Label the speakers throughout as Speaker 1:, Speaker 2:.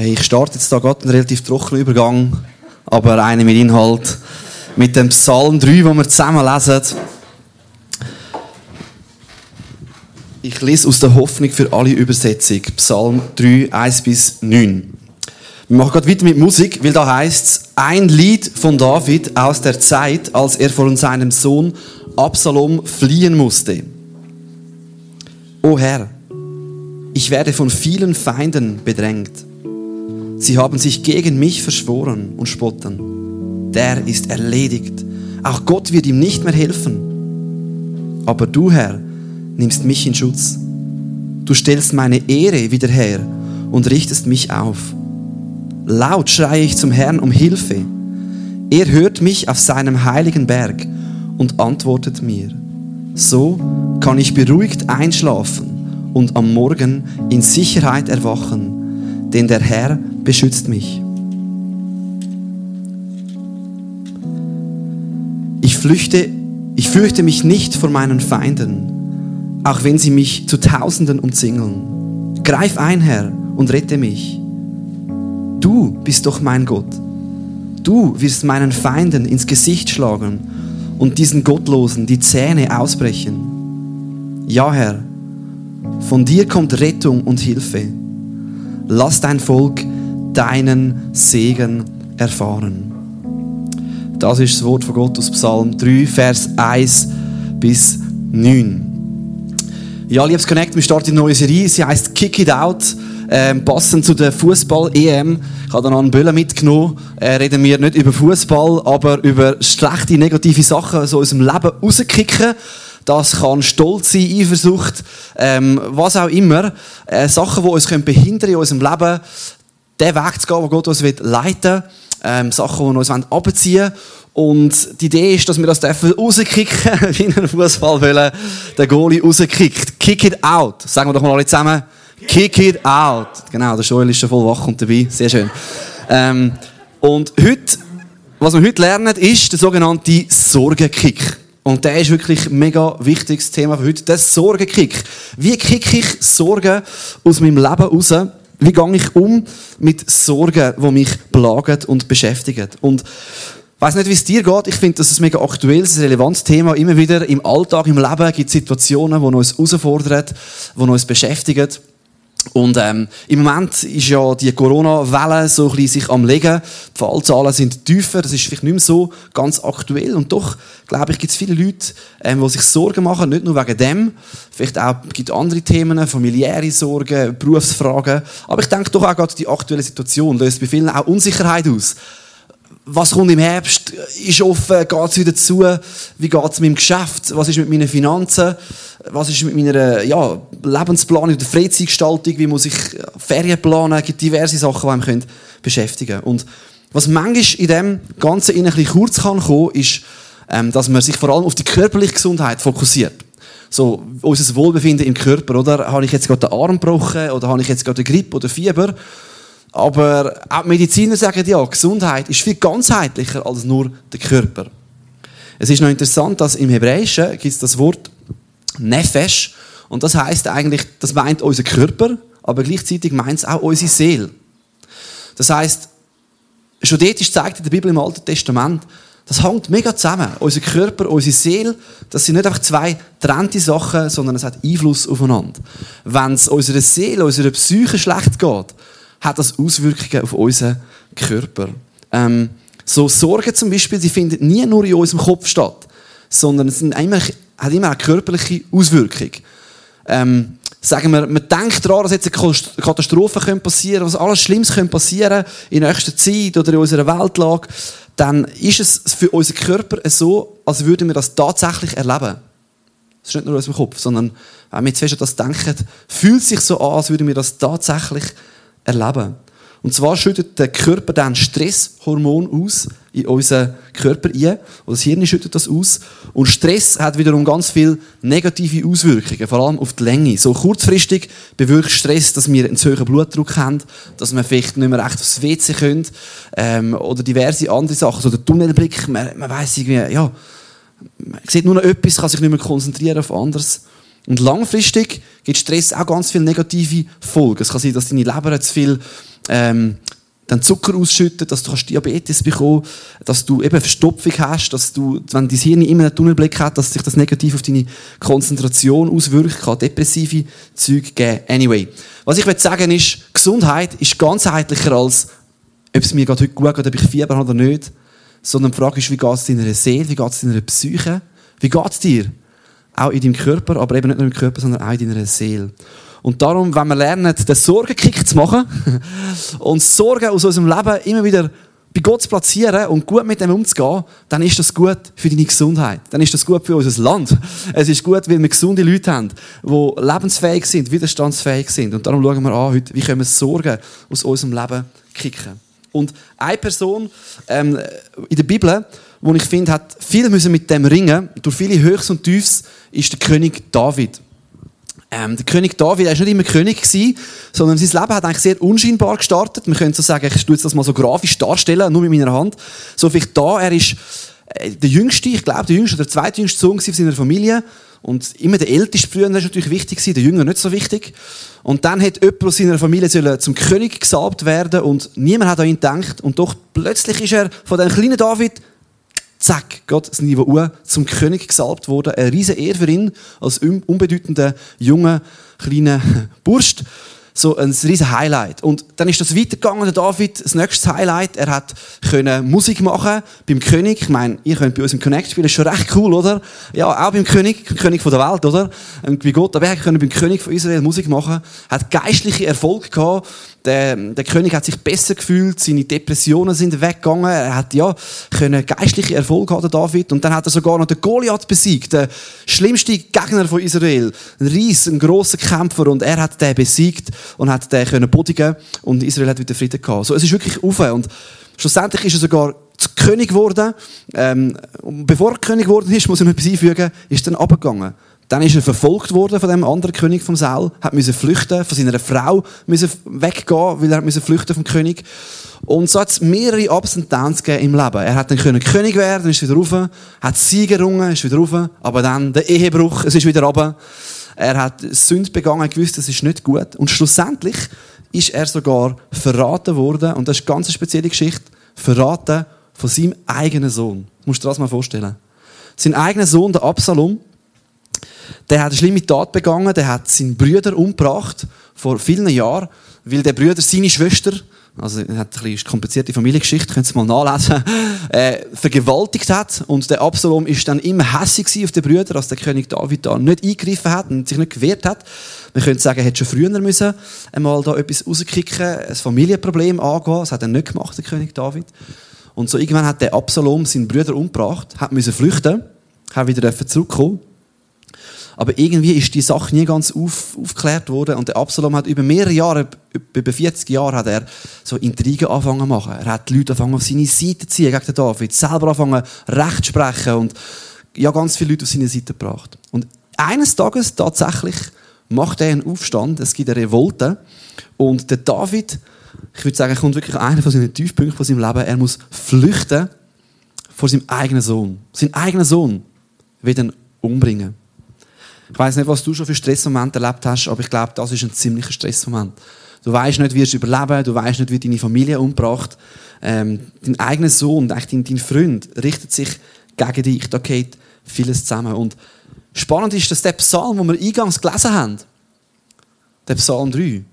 Speaker 1: Hey, ich starte jetzt da gerade einen relativ trockenen Übergang, aber einen mit Inhalt. Mit dem Psalm 3, den wir zusammen lesen. Ich lese aus der Hoffnung für alle Übersetzung. Psalm 3, 1 bis 9. Wir machen gerade weiter mit Musik, weil da heißt es, ein Lied von David aus der Zeit, als er von seinem Sohn Absalom fliehen musste. O Herr, ich werde von vielen Feinden bedrängt. Sie haben sich gegen mich verschworen und spotten. Der ist erledigt. Auch Gott wird ihm nicht mehr helfen. Aber du, Herr, nimmst mich in Schutz. Du stellst meine Ehre wieder her und richtest mich auf. Laut schreie ich zum Herrn um Hilfe. Er hört mich auf seinem heiligen Berg und antwortet mir. So kann ich beruhigt einschlafen und am Morgen in Sicherheit erwachen, denn der Herr beschützt mich. Ich flüchte, ich fürchte mich nicht vor meinen Feinden, auch wenn sie mich zu Tausenden umzingeln. Greif ein, Herr, und rette mich. Du bist doch mein Gott. Du wirst meinen Feinden ins Gesicht schlagen und diesen Gottlosen die Zähne ausbrechen. Ja, Herr, von dir kommt Rettung und Hilfe. Lass dein Volk deinen Segen erfahren. Das ist das Wort von Gott aus Psalm 3, Vers 1 bis 9. Ja, liebes Connect, wir starten eine neue Serie. Sie heißt Kick It Out. Ähm, passend zu der Fußball-EM. Ich habe dann einen Böller mitgenommen. Äh, reden wir nicht über Fußball, aber über schlechte, negative Sachen so aus dem Leben rauskicken. Das kann Stolz sein, Eifersucht, ähm, was auch immer. Äh, Sachen, die uns können behindern in unserem Leben, den Weg zu gehen, wo Gott uns leiten will. Ähm, Sachen, die uns abziehen wollen. Und die Idee ist, dass wir das rauskicken, wie in einem Fußball wollen, den Goalie rauskickt. Kick it out. Sagen wir doch mal alle zusammen. Kick it out. Genau, der Joel ist schon voll wach und dabei. Sehr schön. Ähm, und heute, was wir heute lernen, ist der sogenannte Sorgenkick. Und der ist wirklich ein mega wichtiges Thema für heute. Der Sorgenkick. Wie kicke ich Sorgen aus meinem Leben raus? Wie gehe ich um mit Sorgen, die mich plagen und beschäftigen? Und ich weiss nicht, wie es dir geht. Ich finde, das ist ein mega aktuelles, relevantes Thema. Immer wieder im Alltag, im Leben gibt es Situationen, die uns herausfordern, die uns beschäftigen. Und ähm, im Moment ist ja die Corona-Welle so ein bisschen sich am Legen. Die Fallzahlen sind tiefer, das ist vielleicht nicht mehr so ganz aktuell. Und doch, glaube ich, gibt es viele Leute, ähm, die sich Sorgen machen, nicht nur wegen dem. Vielleicht auch gibt andere Themen, familiäre Sorgen, Berufsfragen. Aber ich denke doch auch gerade die aktuelle Situation löst bei vielen auch Unsicherheit aus was kommt im Herbst, ist offen, geht es wieder zu, wie geht es mit dem Geschäft, was ist mit meinen Finanzen, was ist mit meiner ja, Lebensplanung oder Freizeitgestaltung, wie muss ich Ferien planen, es gibt diverse Sachen, die einem beschäftigen können. Und was manchmal in dem Ganzen ein bisschen kurz kann kommen, ist, ähm, dass man sich vor allem auf die körperliche Gesundheit fokussiert. So, unser Wohlbefinden im Körper, oder? Habe ich jetzt gerade den Arm gebrochen, oder habe ich jetzt gerade Grippe oder Fieber? Aber auch die Mediziner sagen ja, Gesundheit ist viel ganzheitlicher als nur der Körper. Es ist noch interessant, dass im Hebräischen gibt es das Wort Nefesh und das heißt eigentlich, das meint unser Körper, aber gleichzeitig meint es auch unsere Seele. Das heißt, schon dort ist zeigt in der Bibel im Alten Testament, das hängt mega zusammen. Unser Körper, unsere Seele, das sind nicht einfach zwei trennte Sachen, sondern es hat Einfluss aufeinander. Wenn es unserer Seele, unserer Psyche schlecht geht, hat das Auswirkungen auf unseren Körper. Ähm, so Sorgen zum Beispiel, die finden nie nur in unserem Kopf statt, sondern es sind immer, hat immer eine körperliche Auswirkung. Ähm, sagen wir, man denkt daran, dass jetzt eine Katastrophe passieren könnte, was alles Schlimmes könnte passieren in nächster Zeit oder in unserer Weltlage, dann ist es für unseren Körper so, als würden wir das tatsächlich erleben. Das ist nicht nur in unserem Kopf, sondern wenn wir jetzt fest an das denken, fühlt es sich so an, als würden wir das tatsächlich erleben erleben. Und zwar schüttet der Körper dann Stresshormon aus in unseren Körper ein. Oder das Hirn schüttet das aus. Und Stress hat wiederum ganz viele negative Auswirkungen, vor allem auf die Länge. So kurzfristig bewirkt Stress, dass wir einen zu hohen Blutdruck haben, dass wir vielleicht nicht mehr recht aufs WC können, ähm, oder diverse andere Sachen. So der Tunnelblick, man, man weiss irgendwie, ja, man sieht nur noch etwas, kann sich nicht mehr konzentrieren auf anderes. Und langfristig gibt Stress auch ganz viele negative Folgen. Es kann sein, dass deine Leber zu viel ähm, dann Zucker ausschütten, dass du Diabetes bekommen dass du eben Verstopfung hast, dass du, wenn dein Hirn immer einen Tunnelblick hat, dass sich das negativ auf deine Konzentration auswirkt, kann depressive Züge geben. Anyway, was ich will sagen ist, Gesundheit ist ganzheitlicher als, ob es mir gerade heute gut geht, ob ich Fieber habe oder nicht, sondern die Frage ist, wie geht es deiner Seele, wie geht es deiner Psyche, wie geht es dir? Auch in deinem Körper, aber eben nicht nur im Körper, sondern auch in deiner Seele. Und darum, wenn wir lernen, den Sorgenkick zu machen und Sorgen aus unserem Leben immer wieder bei Gott zu platzieren und gut mit dem umzugehen, dann ist das gut für deine Gesundheit. Dann ist das gut für unser Land. Es ist gut, weil wir gesunde Leute haben, die lebensfähig sind, widerstandsfähig sind. Und darum schauen wir an heute, wie können wir Sorgen aus unserem Leben kicken. Und eine Person ähm, in der Bibel, die ich finde, hat viel müssen mit dem ringen, durch viele Höchst und Tiefs, ist der König David. Ähm, der König David, er war nicht immer König, gewesen, sondern sein Leben hat eigentlich sehr unscheinbar gestartet. Man könnte so sagen, ich tue das mal so grafisch darstellen, nur mit meiner Hand. So vielleicht da, er ist äh, der Jüngste, ich glaube, der Jüngste oder der zweitjüngste Sohn seiner Familie. Und immer der Älteste früher, ist natürlich wichtig der Jünger nicht so wichtig. Und dann hat jemand aus seiner Familie zum König gesalbt werden und niemand hat an ihn gedacht. Und doch plötzlich ist er von dem kleinen David zack, Gott das Niveau U zum König gesalbt worden. Eine riesige Ehre für ihn als unbedeutender, junger, kleiner Burst so ein riesen Highlight. Und dann ist das weitergegangen, der David, das nächste Highlight, er hat können Musik machen beim König. Ich meine, ihr könnt bei uns im Connect spielen, ist schon recht cool, oder? Ja, auch beim König, König von der Welt, oder? Wie Gott, aber er konnte beim König von Israel Musik machen, hat geistliche Erfolg gehabt, der, der König hat sich besser gefühlt, seine Depressionen sind weggegangen, er hat ja können geistliche Erfolg haben, David, und dann hat er sogar noch den Goliath besiegt, der schlimmste Gegner von Israel, ein riesen, grosser Kämpfer, und er hat den besiegt und hat den können bodigen und Israel hat wieder Frieden gehabt. So, es ist wirklich auf und schlussendlich ist er sogar König geworden. Ähm, bevor er König geworden ist, muss ich noch etwas einfügen, ist dann abgegangen. Dann ist er verfolgt worden von dem anderen König vom Saul, hat müssen flüchten, von seiner Frau müssen weggehen, weil er müssen flüchten vom König. Und so hat es mehrere Ups und Downs im Leben. Er hat dann können König werden, ist wieder rauf, hat Sieg errungen, ist wieder rauf, aber dann der Ehebruch, es ist wieder runter. Er hat Sünd begangen, gewusst, das ist nicht gut. Und schlussendlich ist er sogar verraten worden, und das ist eine ganz spezielle Geschichte, verraten von seinem eigenen Sohn. Du musst dir das mal vorstellen. Sein eigener Sohn, der Absalom, der hat eine schlimme Tat begangen, der hat seinen Brüder umgebracht vor vielen Jahren, weil der Brüder seine Schwester, also er hat eine komplizierte Familiengeschichte, könnt ihr mal nachlesen, äh, vergewaltigt hat. Und der Absalom ist dann immer hässlich auf den Brüder, als der König David da nicht eingegriffen hat und sich nicht gewehrt hat. Man könnte sagen, er hätte schon früher müssen einmal da etwas rauskicken, ein Familienproblem angehen. Das hat er nicht gemacht, der König David. Und so irgendwann hat der Absalom seinen Brüder umgebracht, hat müssen flüchten, hat wieder zurückkommen aber irgendwie ist die Sache nie ganz auf, aufgeklärt worden. Und der Absalom hat über mehrere Jahre, über 40 Jahre, hat er so Intrigen angefangen zu machen. Er hat die Leute angefangen auf seine Seite zu ziehen gegen den David. Selber angefangen Recht zu sprechen und ja, ganz viele Leute auf seine Seite gebracht. Und eines Tages tatsächlich macht er einen Aufstand. Es gibt eine Revolte. Und der David, ich würde sagen, kommt wirklich einer von seinen Tiefpunkten von seinem Leben. Er muss flüchten vor seinem eigenen Sohn. Sein eigener Sohn wird ihn umbringen. Ich weiß nicht, was du schon für Stressmomente erlebt hast, aber ich glaube, das ist ein ziemlicher Stressmoment. Du weißt nicht, wie es überleben, du weißt nicht, wie deine Familie umgebracht. Ähm, dein eigener Sohn, dein, dein Freund, richtet sich gegen dich. Da geht vieles zusammen. Und spannend ist, dass der Psalm, den wir eingangs gelesen haben, der Psalm 3,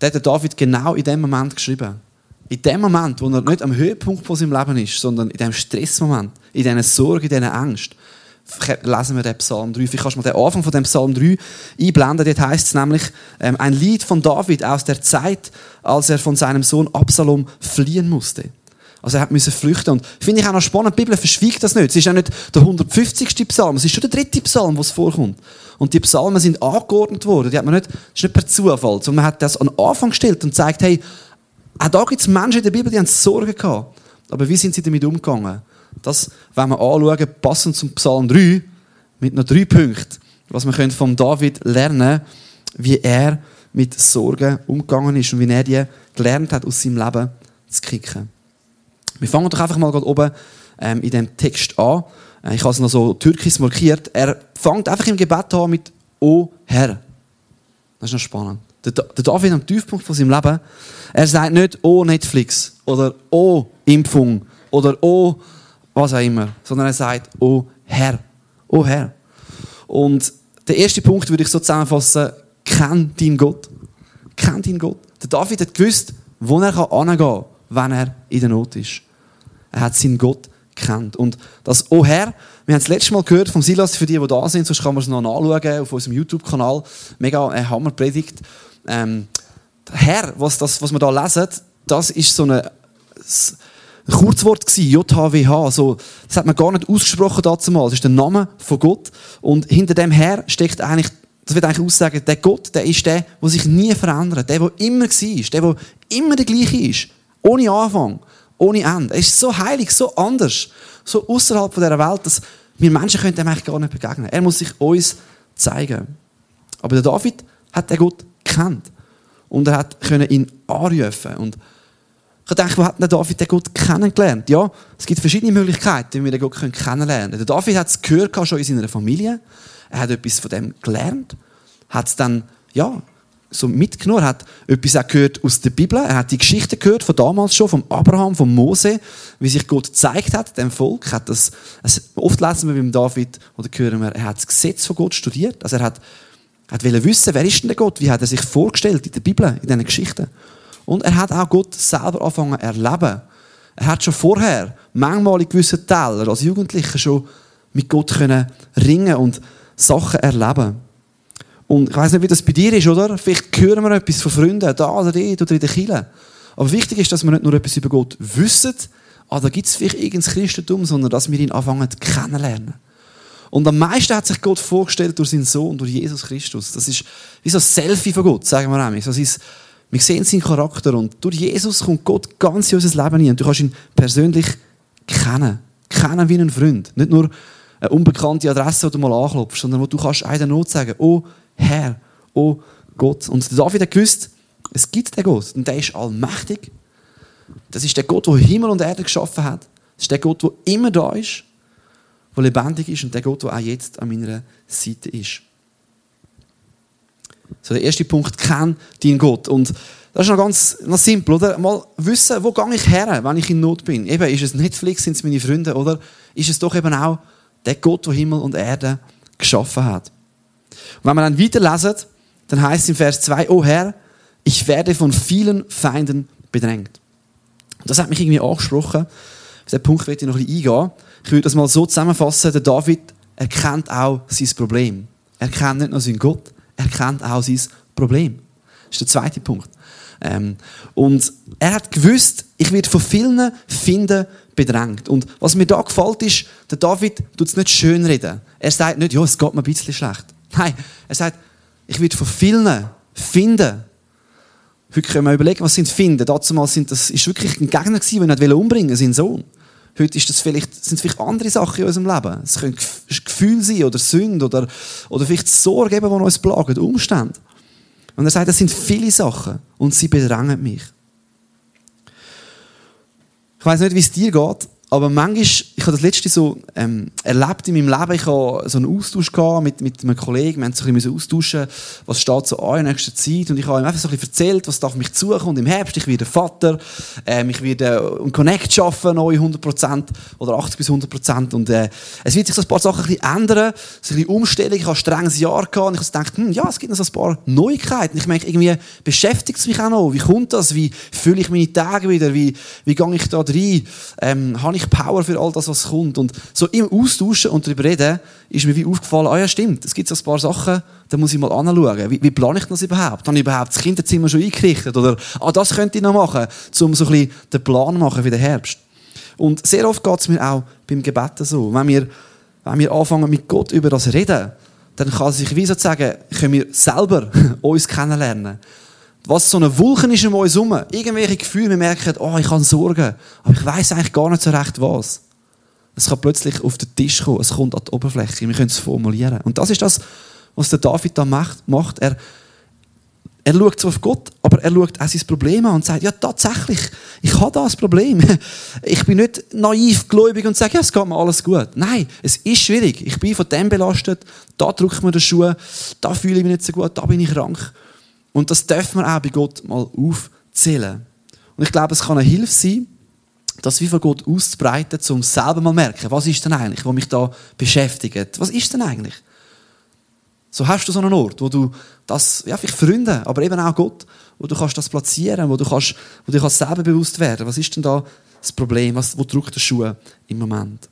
Speaker 1: der hat David genau in dem Moment geschrieben. In dem Moment, wo er nicht am Höhepunkt von seinem Leben ist, sondern in dem Stressmoment, in diesen Sorgen, in diesen Ängsten lesen wir den Psalm 3. Vielleicht kannst du mal den Anfang von dem Psalm 3 einblenden. Dort heißt es nämlich, ähm, ein Lied von David aus der Zeit, als er von seinem Sohn Absalom fliehen musste. Also er hat müssen flüchten. Und finde ich auch noch spannend, die Bibel verschwiegt das nicht. Es ist ja nicht der 150. Psalm, es ist schon der dritte Psalm, wo es vorkommt. Und die Psalmen sind angeordnet worden. Die hat man nicht, das ist nicht per Zufall, sondern man hat das an den Anfang gestellt und zeigt, hey, auch da gibt es Menschen in der Bibel, die haben Sorgen gehabt. Aber wie sind sie damit umgegangen? Das wenn wir anschauen, passend zum Psalm 3, mit noch drei Punkten, was wir von David lernen wie er mit Sorgen umgegangen ist und wie er die gelernt hat, aus seinem Leben zu kicken. Wir fangen doch einfach mal gerade oben ähm, in dem Text an. Äh, ich habe es noch so türkisch markiert. Er fängt einfach im Gebet an mit O Herr. Das ist noch spannend. Der, der David am Tiefpunkt von seinem Leben, er sagt nicht, oh Netflix oder oh Impfung oder oh was auch immer, sondern er sagt, oh Herr, oh Herr. Und der erste Punkt würde ich so zusammenfassen, kenn deinen Gott. Kenn deinen Gott. Der David hat gewusst, wo er hingehen kann, wenn er in der Not ist. Er hat seinen Gott kennt. Und das «Oh Herr», wir haben es letztes Mal gehört vom Silas, für die, die da sind, sonst kann man es noch nachschauen auf unserem YouTube-Kanal. Mega äh, Hammerpredigt. Ähm, Herr, was, das, was wir da lesen, das ist so eine, ein Kurzwort gewesen, JHWH. So, das hat man gar nicht ausgesprochen dazu mal. Das ist der Name von Gott. Und hinter dem Herr steckt eigentlich, das wird eigentlich aussagen, der Gott, der ist der, der sich nie verändert. Der, der immer war. Der, der immer der gleiche ist. Ohne Anfang ohne Ende. Er ist so heilig, so anders, so außerhalb von dieser Welt, dass wir Menschen können dem eigentlich gar nicht begegnen. Er muss sich uns zeigen. Aber der David hat den Gott gekannt und er hat ihn anrufen und ich denke, wo hat der David den Gott kennengelernt? Ja, es gibt verschiedene Möglichkeiten, wie wir den Gott kennenlernen können. Der David hat es gehört schon in seiner Familie. Er hat etwas von dem gelernt, hat es dann ja, so mitgenommen. Er hat etwas auch gehört aus der Bibel. Er hat die Geschichte gehört von damals schon, vom Abraham, von Mose, wie sich Gott gezeigt hat, dem Volk. Hat das, also oft lesen wir beim David oder hören wir, er hat das Gesetz von Gott studiert. Also er hat, hat wissen, wer ist denn der Gott? Wie hat er sich vorgestellt in der Bibel, in diesen Geschichten? Und er hat auch Gott selber angefangen zu erleben. Er hat schon vorher manchmal in gewissen Teilen als Jugendlicher schon mit Gott können ringen und Sachen erleben. Und ich weiß nicht, wie das bei dir ist, oder? Vielleicht hören wir etwas von Freunden, da oder dort oder in der Kirche. Aber wichtig ist, dass wir nicht nur etwas über Gott wissen, ah, da gibt es vielleicht irgendein Christentum, sondern dass wir ihn anfangen kennenlernen. Und am meisten hat sich Gott vorgestellt durch seinen Sohn, durch Jesus Christus. Das ist wie so ein Selfie von Gott, sagen wir einmal. Das ist, wir sehen seinen Charakter und durch Jesus kommt Gott ganz in unser Leben. Und du kannst ihn persönlich kennen. Kennen wie einen Freund. Nicht nur eine unbekannte Adresse, die du mal anklopfst, sondern wo du kannst einer Not sagen, oh, Herr, oh Gott. Und David hat gewusst, es gibt den Gott und der ist allmächtig. Das ist der Gott, der Himmel und Erde geschaffen hat. Das ist der Gott, der immer da ist, der lebendig ist und der Gott, der auch jetzt an meiner Seite ist. So, der erste Punkt, kenn deinen Gott. Und das ist noch ganz noch simpel, oder? Mal wissen, wo gehe ich her, wenn ich in Not bin. Eben, ist es Netflix, sind es meine Freunde, oder ist es doch eben auch der Gott, der Himmel und Erde geschaffen hat. Und wenn wir dann weiterlesen, dann heißt es im Vers 2, oh Herr, ich werde von vielen Feinden bedrängt. Und das hat mich irgendwie angesprochen. Auf diesen Punkt werde ich noch ein bisschen eingehen. Ich würde das mal so zusammenfassen. Der David erkennt auch sein Problem. Er kennt nicht nur seinen Gott, er kennt auch sein Problem. Das ist der zweite Punkt. Ähm, und er hat gewusst, ich werde von vielen Finden bedrängt. Und was mir da gefällt ist, der David tut es nicht schönreden. Er sagt nicht, ja, es geht mir ein bisschen schlecht. Nein, er sagt, ich werde von vielen finden. Heute können wir überlegen, was sind Finden. Damals sind das ist wirklich ein Gegner gewesen, der ihn umbringen seinen Sohn. Heute ist das vielleicht, sind es vielleicht andere Sachen in unserem Leben. Es können Gefühle sein oder Sünde oder, oder vielleicht Sorgen, die uns plagen, Umstände. Und er sagt, das sind viele Sachen und sie bedrängen mich. Ich weiß nicht, wie es dir geht, aber manchmal, ich habe das letzte so ähm, erlebt in meinem Leben, ich habe so einen Austausch gehabt mit, mit einem Kollegen, wir haben so ein bisschen austauschen, was steht so an in nächster Zeit. Und ich habe ihm einfach so ein bisschen erzählt, was darf mich und im Herbst, ich werde Vater, ähm, ich werde ein Connect schaffen, neue 100% oder 80 bis 100% und äh, es wird sich so ein paar Sachen ein bisschen ändern, so ein bisschen Umstellung, ich habe ein strenges Jahr gehabt und ich habe gedacht, hm, ja, es gibt noch so ein paar Neuigkeiten, ich merke, irgendwie beschäftigt es mich auch noch, wie kommt das, wie fühle ich meine Tage wieder, wie, wie gehe ich da rein, ähm, habe ich Power für all das, was kommt. Und so im Austauschen und darüber reden, ist mir wie aufgefallen, ah ja stimmt, es gibt so ein paar Sachen, da muss ich mal anschauen. Wie, wie plane ich das überhaupt? Habe ich überhaupt das Kinderzimmer schon eingerichtet? Oder, ah, das könnte ich noch machen, um so ein bisschen den Plan machen für den Herbst. Und sehr oft geht es mir auch beim Gebeten so. Wenn wir, wenn wir anfangen mit Gott über das reden, dann kann sich wie sozusagen, können wir selber uns kennenlernen was so eine Wolken ist um uns herum. Irgendwelche Gefühle, wir merken, oh, ich habe Sorgen. Aber ich weiß eigentlich gar nicht so recht, was. Es kann plötzlich auf den Tisch kommen, es kommt an die Oberfläche, wir können es formulieren. Und das ist das, was der David da macht. Er, er schaut zwar auf Gott, aber er schaut auch sein Problem an und sagt, ja tatsächlich, ich habe das Problem. Ich bin nicht naiv gläubig und sage, ja, es geht mir alles gut. Nein, es ist schwierig. Ich bin von dem belastet, da drückt mir der Schuh, da fühle ich mich nicht so gut, da bin ich krank. Und das dürfen wir auch bei Gott mal aufzählen. Und ich glaube, es kann eine Hilfe sein, das wie von Gott auszubreiten, um selber mal zu merken, was ist denn eigentlich, was mich da beschäftigt? Was ist denn eigentlich? So hast du so einen Ort, wo du das, ja, vielleicht Freunde, aber eben auch Gott, wo du kannst das platzieren, wo du kannst, wo du kannst selber bewusst werden. Was ist denn da das Problem? Was, wo drückt der Schuh im Moment?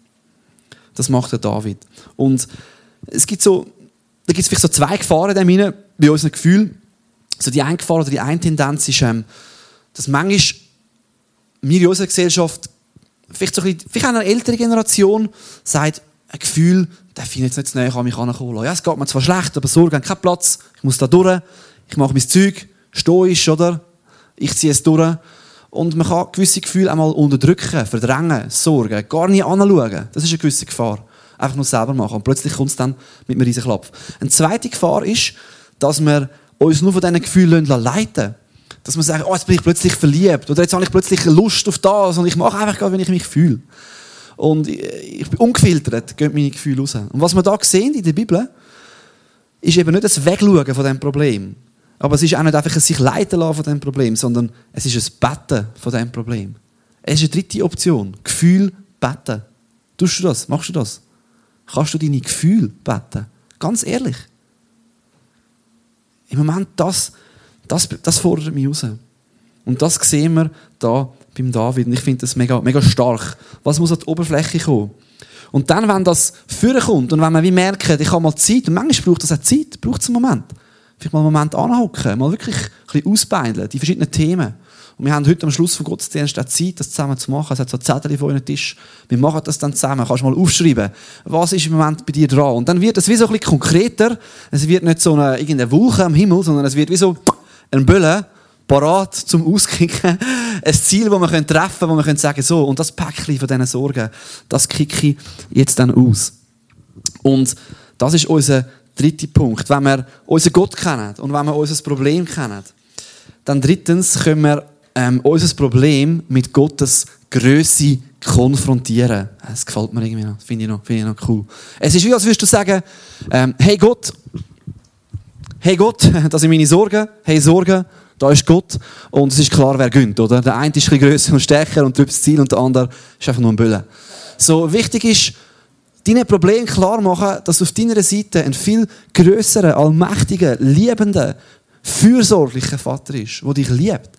Speaker 1: Das macht der David. Und es gibt so, da gibt es vielleicht so zwei Gefahren in dem bei unseren Gefühlen. So die eine Gefahr oder die eine Tendenz ist, ähm, dass manchmal wir in unserer Gesellschaft, vielleicht, so ein bisschen, vielleicht auch eine ältere Generation, sagt, ein Gefühl, darf ich jetzt nicht näher an mich herankommen Ja, es geht mir zwar schlecht, aber Sorge hat keinen Platz. Ich muss da durch. Ich mache mein Zeug. Stoisch, oder? Ich ziehe es durch. Und man kann gewisse Gefühle einmal unterdrücken, verdrängen, sorgen, gar nicht anschauen. Das ist eine gewisse Gefahr. Einfach nur selber machen. Und plötzlich kommt es dann mit einem riesen Klapp. Eine zweite Gefahr ist, dass wir uns nur von diesen Gefühlen leiten. Dass wir sagen, oh, jetzt bin ich plötzlich verliebt. Oder jetzt habe ich plötzlich Lust auf das. Und ich mache einfach gerade, wenn ich mich fühle. Und ich bin ungefiltert, gehen meine Gefühle raus. Und was wir da sehen in der Bibel, ist eben nicht das Wegschauen von diesem Problem. Aber es ist auch nicht einfach ein sich leiten lassen von diesem Problem, sondern es ist ein Betten von diesem Problem. Es ist eine dritte Option. Gefühl beten. Tust du das? Machst du das? Kannst du deine Gefühle beten? Ganz ehrlich. Im Moment, das, das, das fordert mich raus. Und das sehen wir da beim David. Und ich finde das mega, mega stark. Was muss an die Oberfläche kommen? Und dann, wenn das vorkommt und wenn man wie merkt, ich habe mal Zeit, und manchmal braucht das auch Zeit, braucht es einen Moment. Vielleicht mal einen Moment anhocken, mal wirklich ein bisschen ausbeindeln, die verschiedenen Themen. Und wir haben heute am Schluss vom Gottesdienst auch Zeit, das zusammen zu machen. Es hat so Zettel vor einem Tisch. Wir machen das dann zusammen. Kannst mal aufschreiben, was ist im Moment bei dir dran? Und dann wird es wie so ein bisschen konkreter. Es wird nicht so eine, irgendeine Wolke am Himmel, sondern es wird wie so ein Böllen parat zum Auskicken. Ein Ziel, das wir treffen können, wo wir sagen so, und das Päckchen von diesen Sorgen, das kicke ich jetzt dann aus. Und das ist unser dritter Punkt. Wenn wir unseren Gott kennen und wenn wir unser Problem kennen, dann drittens können wir ähm, unser Problem mit Gottes Größe konfrontieren. Das gefällt mir irgendwie noch. Finde ich noch, ich noch cool. Es ist wie, als würdest du sagen, ähm, hey Gott, hey Gott, das sind meine Sorgen, hey Sorgen, da ist Gott und es ist klar, wer gönnt, oder? Der eine ist ein grösser und stärker und drückt das Ziel und der andere ist einfach nur ein Büllen. So, wichtig ist, deine Probleme klar machen, dass auf deiner Seite ein viel grösserer, allmächtiger, liebender, fürsorglicher Vater ist, der dich liebt.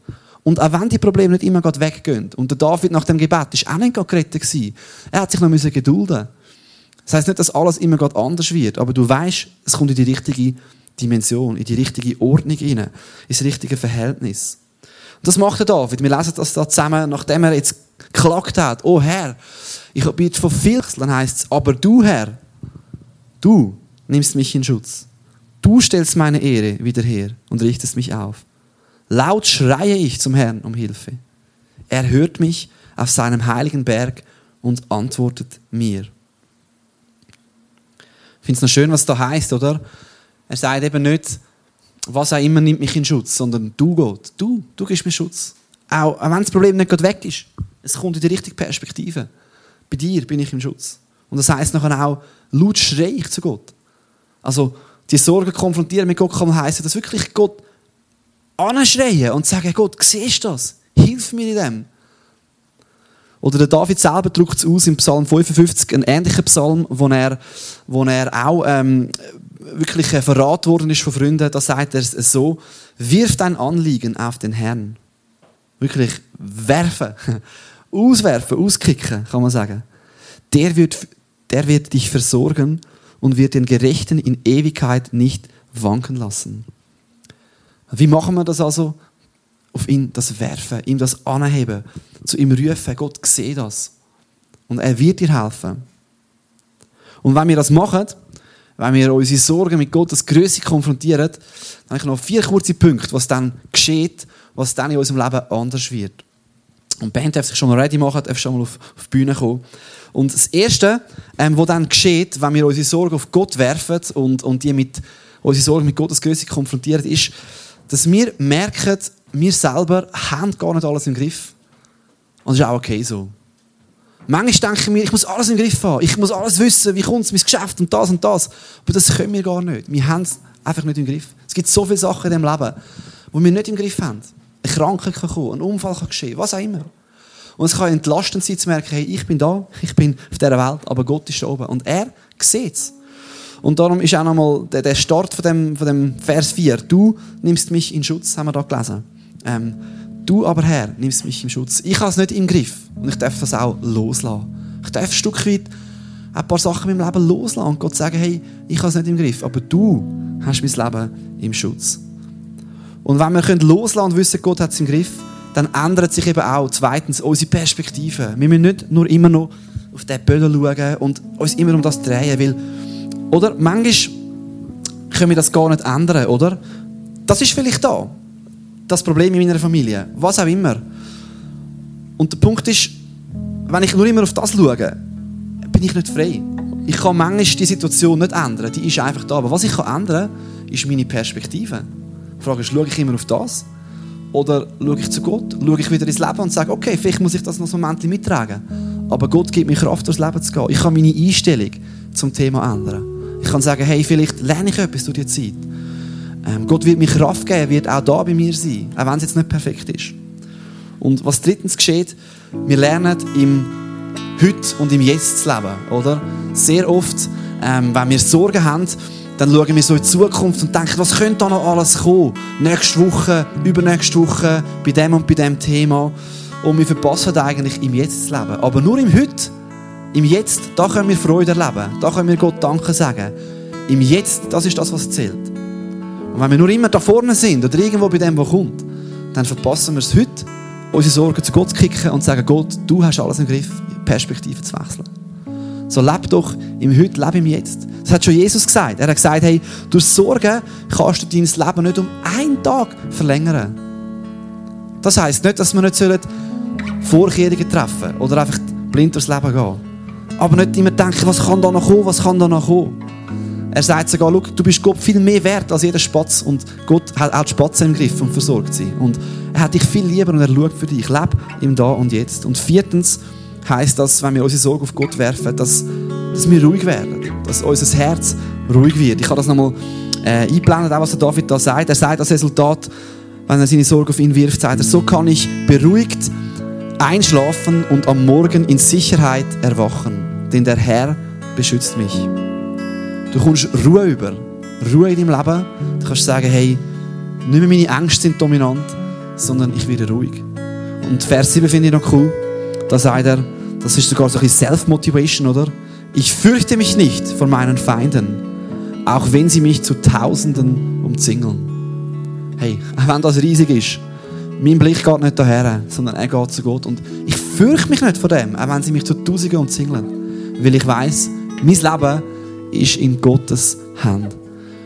Speaker 1: Und auch wenn die Probleme nicht immer weggehen, und der David nach dem Gebet ist auch nicht gerettet gewesen, er hat sich noch gedulden Das heisst nicht, dass alles immer anders wird, aber du weißt, es kommt in die richtige Dimension, in die richtige Ordnung hinein, ins richtige Verhältnis. Und das macht er David. Wir lesen das da zusammen, nachdem er jetzt geklagt hat. Oh Herr, ich habe jetzt von viel, dann heißt es, aber du Herr, du nimmst mich in Schutz. Du stellst meine Ehre wieder her und richtest mich auf. Laut schreie ich zum Herrn um Hilfe. Er hört mich auf seinem heiligen Berg und antwortet mir. Ich finde es noch schön, was da heißt, oder? Er sagt eben nicht, was auch immer nimmt mich in Schutz, sondern du Gott, du, du gibst mir Schutz. Auch wenn das Problem nicht weg ist, es kommt in die richtige Perspektive. Bei dir bin ich im Schutz. Und das heißt nachher auch, laut schreie ich zu Gott. Also, die Sorgen konfrontieren mit Gott kann heißen, dass wirklich Gott anschreien und sagen, Gott, siehst du das? Hilf mir in dem. Oder der David selber drückt es aus im Psalm 55, ein ähnlicher Psalm, wo er, wo er auch ähm, wirklich äh, verraten worden ist von Freunden, da sagt er es so, wirf dein Anliegen auf den Herrn. Wirklich werfen, auswerfen, auskicken, kann man sagen. Der wird, der wird dich versorgen und wird den Gerechten in Ewigkeit nicht wanken lassen. Wie machen wir das also? Auf ihn das werfen, ihm das anheben, zu ihm rufen, Gott, sehe das. Und er wird dir helfen. Und wenn wir das machen, wenn wir unsere Sorgen mit Gottes Größe konfrontieren, dann habe ich noch vier kurze Punkte, was dann geschieht, was dann in unserem Leben anders wird. Und Band darf sich schon mal ready machen, darf schon mal auf, auf die Bühne kommen. Und das Erste, ähm, was dann geschieht, wenn wir unsere Sorgen auf Gott werfen und, und die mit, unsere Sorgen mit Gottes Größe konfrontieren, ist, dass wir merken, wir selber haben gar nicht alles im Griff. Und das ist auch okay so. Manchmal denken wir, ich muss alles im Griff haben. Ich muss alles wissen, wie kommt es, mein Geschäft und das und das. Aber das können wir gar nicht. Wir haben es einfach nicht im Griff. Es gibt so viele Sachen in diesem Leben, die wir nicht im Griff haben. Eine Krankheit kann kommen, ein Unfall kann geschehen, was auch immer. Und es kann entlastend sein zu merken, hey, ich bin da, ich bin auf dieser Welt, aber Gott ist da oben. Und er sieht es. Und darum ist auch nochmal der, der Start von dem, von dem Vers 4. Du nimmst mich in Schutz, haben wir da gelesen. Ähm, du aber Herr, nimmst mich in Schutz. Ich habe es nicht im Griff. Und ich darf das auch loslassen. Ich darf ein Stück weit ein paar Sachen in meinem Leben loslassen und Gott sagen, hey, ich habe es nicht im Griff, aber du hast mein Leben im Schutz. Und wenn wir loslassen und wissen, Gott hat es im Griff, dann ändert sich eben auch zweitens unsere Perspektive. Wir müssen nicht nur immer noch auf den Böden schauen und uns immer um das drehen, weil, oder, manchmal können wir das gar nicht ändern, oder? Das ist vielleicht da. Das Problem in meiner Familie. Was auch immer. Und der Punkt ist, wenn ich nur immer auf das schaue, bin ich nicht frei. Ich kann manchmal die Situation nicht ändern. Die ist einfach da. Aber was ich kann ändern kann, ist meine Perspektive. Die Frage ist, schaue ich immer auf das? Oder schaue ich zu Gott? Schaue ich wieder ins Leben und sage, okay, vielleicht muss ich das noch so ein Moment mittragen. Aber Gott gibt mir Kraft, durchs Leben zu gehen. Ich kann meine Einstellung zum Thema ändern. Ich kann sagen, hey, vielleicht lerne ich etwas durch die Zeit. Ähm, Gott wird mir Kraft geben, wird auch da bei mir sein, auch wenn es jetzt nicht perfekt ist. Und was drittens geschieht, wir lernen im Heute und im Jetzt zu leben, oder? Sehr oft, ähm, wenn wir Sorgen haben, dann schauen wir so in die Zukunft und denken, was könnte da noch alles kommen? Nächste Woche, übernächste Woche, bei dem und bei dem Thema. Und wir verpassen eigentlich im Jetzt zu leben. Aber nur im Heute, im Jetzt, da können wir Freude erleben. Da können wir Gott Danke sagen. Im Jetzt, das ist das, was zählt. Und wenn wir nur immer da vorne sind oder irgendwo bei dem, was kommt, dann verpassen wir es heute, unsere Sorgen zu Gott zu kicken und zu sagen, Gott, du hast alles im Griff, Perspektive zu wechseln. So leb doch im Heute, leb im Jetzt. Das hat schon Jesus gesagt. Er hat gesagt, hey, durch Sorgen kannst du dein Leben nicht um einen Tag verlängern. Das heisst nicht, dass wir nicht Vorkehrungen treffen oder einfach blind durchs Leben gehen. Aber nicht immer denken, was kann da noch kommen, was kann da noch kommen. Er sagt sogar, du bist Gott viel mehr wert als jeder Spatz und Gott hat auch die Spatzen im Griff und versorgt sie. Und er hat dich viel lieber und er schaut für dich. Leb im Da und Jetzt. Und viertens, heißt das, wenn wir unsere Sorge auf Gott werfen, dass, dass wir ruhig werden, dass unser Herz ruhig wird. Ich habe das nochmal äh, eingeblendet, auch was der David da sagt. Er sagt das Resultat, wenn er seine Sorge auf ihn wirft, sagt er, so kann ich beruhigt einschlafen und am Morgen in Sicherheit erwachen, denn der Herr beschützt mich. Du kommst Ruhe über, Ruhe in deinem Leben. Du kannst sagen, hey, nicht mehr meine Ängste sind dominant, sondern ich werde ruhig. Und Vers 7 finde ich noch cool. Da sagt er, das ist sogar so ein Self-Motivation, oder? Ich fürchte mich nicht vor meinen Feinden, auch wenn sie mich zu Tausenden umzingeln. Hey, auch wenn das riesig ist, mein Blick geht nicht daher, sondern er geht zu Gott. Und ich fürchte mich nicht vor dem, auch wenn sie mich zu Tausenden umzingeln. Weil ich weiß, mein Leben ist in Gottes Hand.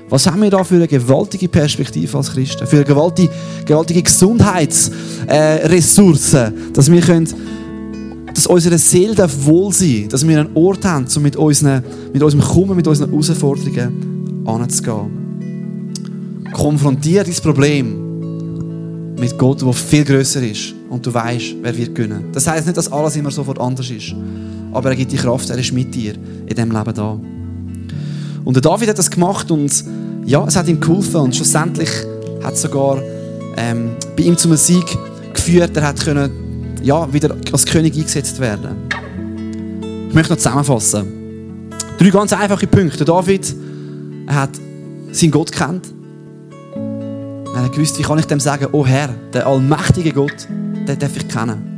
Speaker 1: Was haben wir da für eine gewaltige Perspektive als Christen? Für eine gewaltige, gewaltige Gesundheitsressource, äh, dass wir können dass unsere Seele wohl sein dass wir einen Ort haben, um mit, unseren, mit unserem Kummer, mit unseren Herausforderungen anzugehen. Konfrontiere dein Problem mit Gott, der viel größer ist und du weißt, wer wird gewinnen. Das heißt nicht, dass alles immer sofort anders ist, aber er gibt die Kraft, er ist mit dir in diesem Leben da. Und der David hat das gemacht und ja, es hat ihm geholfen und schlussendlich hat es sogar ähm, bei ihm zum Sieg geführt. Er hat können ja, wieder als König eingesetzt werden. Ich möchte noch zusammenfassen. Drei ganz einfache Punkte. David er hat seinen Gott kennt. Er hat gewusst, wie kann ich dem sagen, oh Herr, der allmächtige Gott, den darf ich kennen.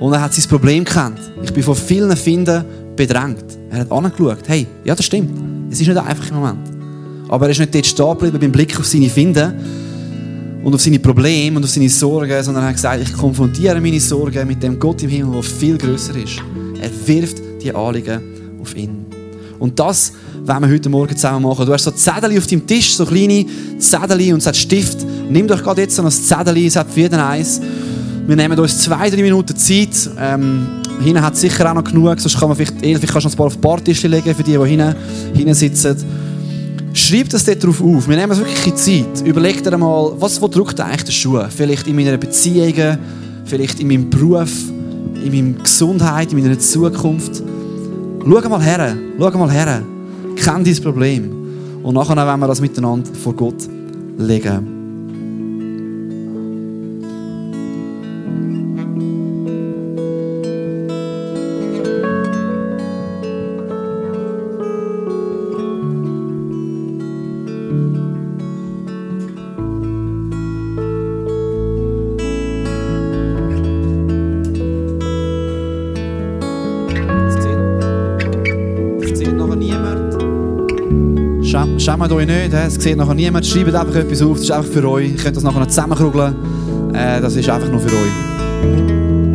Speaker 1: Und er hat sein Problem kennt. Ich bin von vielen Finden bedrängt. Er hat angeschaut, hey, ja, das stimmt. Es ist nicht einfach im Moment. Aber er ist nicht dort stehen geblieben beim Blick auf seine Finden, und auf seine Probleme und auf seine Sorgen, sondern er hat gesagt, ich konfrontiere meine Sorgen mit dem Gott im Himmel, der viel größer ist. Er wirft die Anliegen auf ihn. Und das werden wir heute Morgen zusammen machen. Du hast so Zettel auf deinem Tisch, so kleine Zettel und es hat Stift. Nimm doch gerade jetzt so ein Zettel, es hat für jeden eins. Wir nehmen uns zwei, drei Minuten Zeit. Ähm, hinten hat sicher auch noch genug, sonst kann man vielleicht, vielleicht kannst du noch ein paar auf die Bartische legen für die, die hinten, hinten sitzen. Schreib das dort drauf auf. Wir nehmen uns wirklich Zeit. Überleg dir einmal, was, wo drückt eigentlich der Schuh? Vielleicht in meiner Beziehung, vielleicht in meinem Beruf, in meiner Gesundheit, in meiner Zukunft. Schau mal her. Schau mal her. Kenn dein Problem. Und nachher wollen wir das miteinander vor Gott legen. Schämt euch nicht, es sieht nachher niemand. Schreibt einfach etwas auf, das ist einfach für euch. Ihr könnt das nachher noch zusammenkrugeln. Äh, das ist einfach nur für euch.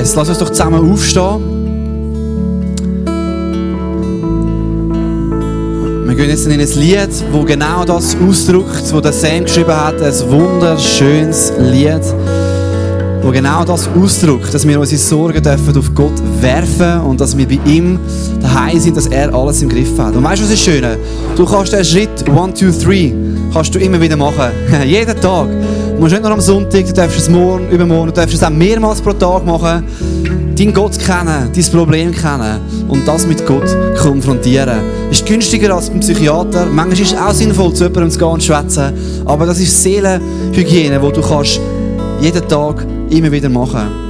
Speaker 1: Yes, lass uns doch zusammen aufstehen. Wir gehen jetzt in ein Lied, wo genau das ausdrückt, wo der Sam geschrieben hat, ein wunderschönes Lied, wo genau das ausdrückt, dass wir unsere Sorgen dürfen auf Gott werfen und dass wir bei ihm daheim sind, dass er alles im Griff hat. Und weißt du, was ist schön? Du kannst den Schritt 1, 2, 3 kannst du immer wieder machen. Jeden Tag. Du musst nicht nur am Sonntag, du darfst es morgen, übermorgen, du darfst es auch mehrmals pro Tag machen. Deinen Gott kennen, dein Problem kennen und das mit Gott konfrontieren. Ist günstiger als beim Psychiater. Manchmal ist es auch sinnvoll, zu jemandem zu gehen und zu schwätzen. Aber das ist Seelenhygiene, die du kannst jeden Tag immer wieder machen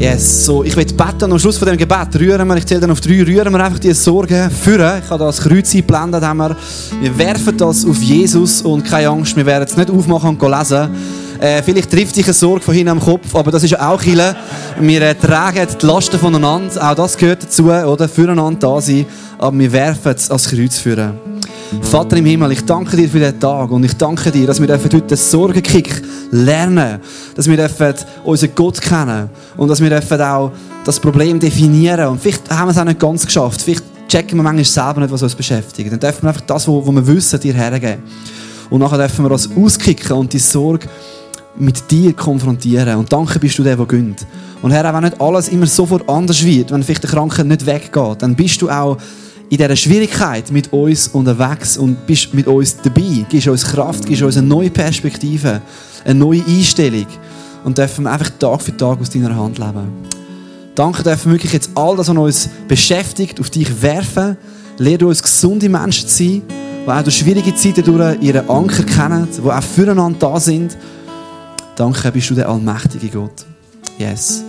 Speaker 1: Yes, so, ich will beten am Schluss von dem Gebet rühren wir, ich zähle dann auf drei, rühren wir einfach die Sorgen führen. Ich habe das Kreuz eingeblendet, haben wir. Wir werfen das auf Jesus und keine Angst, wir werden es nicht aufmachen und lesen. Äh, vielleicht trifft sich eine Sorge von hinten am Kopf, aber das ist auch Chile. Wir äh, tragen die Lasten voneinander, auch das gehört dazu, oder? Füreinander da sein, aber wir werfen es als Kreuz führen. Vater im Himmel, ich danke dir für diesen Tag und ich danke dir, dass wir heute den Sorgenkick lernen, dass wir unseren Gott kennen und dass wir auch das Problem definieren und vielleicht haben wir es auch nicht ganz geschafft, vielleicht checken wir manchmal selber nicht, was uns beschäftigt. Dann dürfen wir einfach das, was wir wissen, dir hergeben. Und nachher dürfen wir das auskicken und die Sorge mit dir konfrontieren. Und danke bist du der, der gönnt. Und Herr, auch wenn nicht alles immer sofort anders wird, wenn vielleicht der Krankheit nicht weggeht, dann bist du auch in dieser Schwierigkeit mit uns unterwegs und bist mit uns dabei. Gibst uns Kraft, gibst uns eine neue Perspektive, eine neue Einstellung und dürfen einfach Tag für Tag aus deiner Hand leben. Danke dürfen wir wirklich jetzt all das, was uns beschäftigt, auf dich werfen. Lehre uns gesunde Menschen zu sein, die auch durch schwierige Zeiten durch ihren Anker kennen, die auch füreinander da sind. Danke bist du der allmächtige Gott. Yes.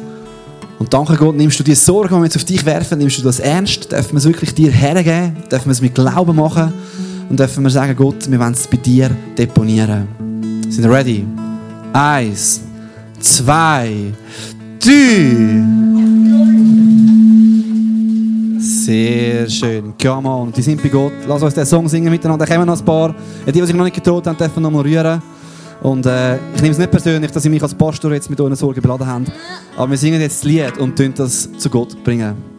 Speaker 1: Und danke Gott, nimmst du die Sorgen, die wir jetzt auf dich werfen, nimmst du das ernst, dürfen wir es wirklich dir hergeben, dürfen wir es mit Glauben machen und dürfen wir sagen, Gott, wir wollen es bei dir deponieren. Sind wir ready? Eins, zwei, drei. Sehr schön. Come on. Die sind bei Gott. Lass uns den Song singen miteinander. Da kommen noch ein paar. Die, die sich noch nicht getraut haben, dürfen noch mal rühren. Und äh, ich nehme es nicht persönlich, dass ich mich als Pastor jetzt mit euren Sorgen beladen habe. Aber wir singen jetzt das Lied und tun das zu Gott bringen.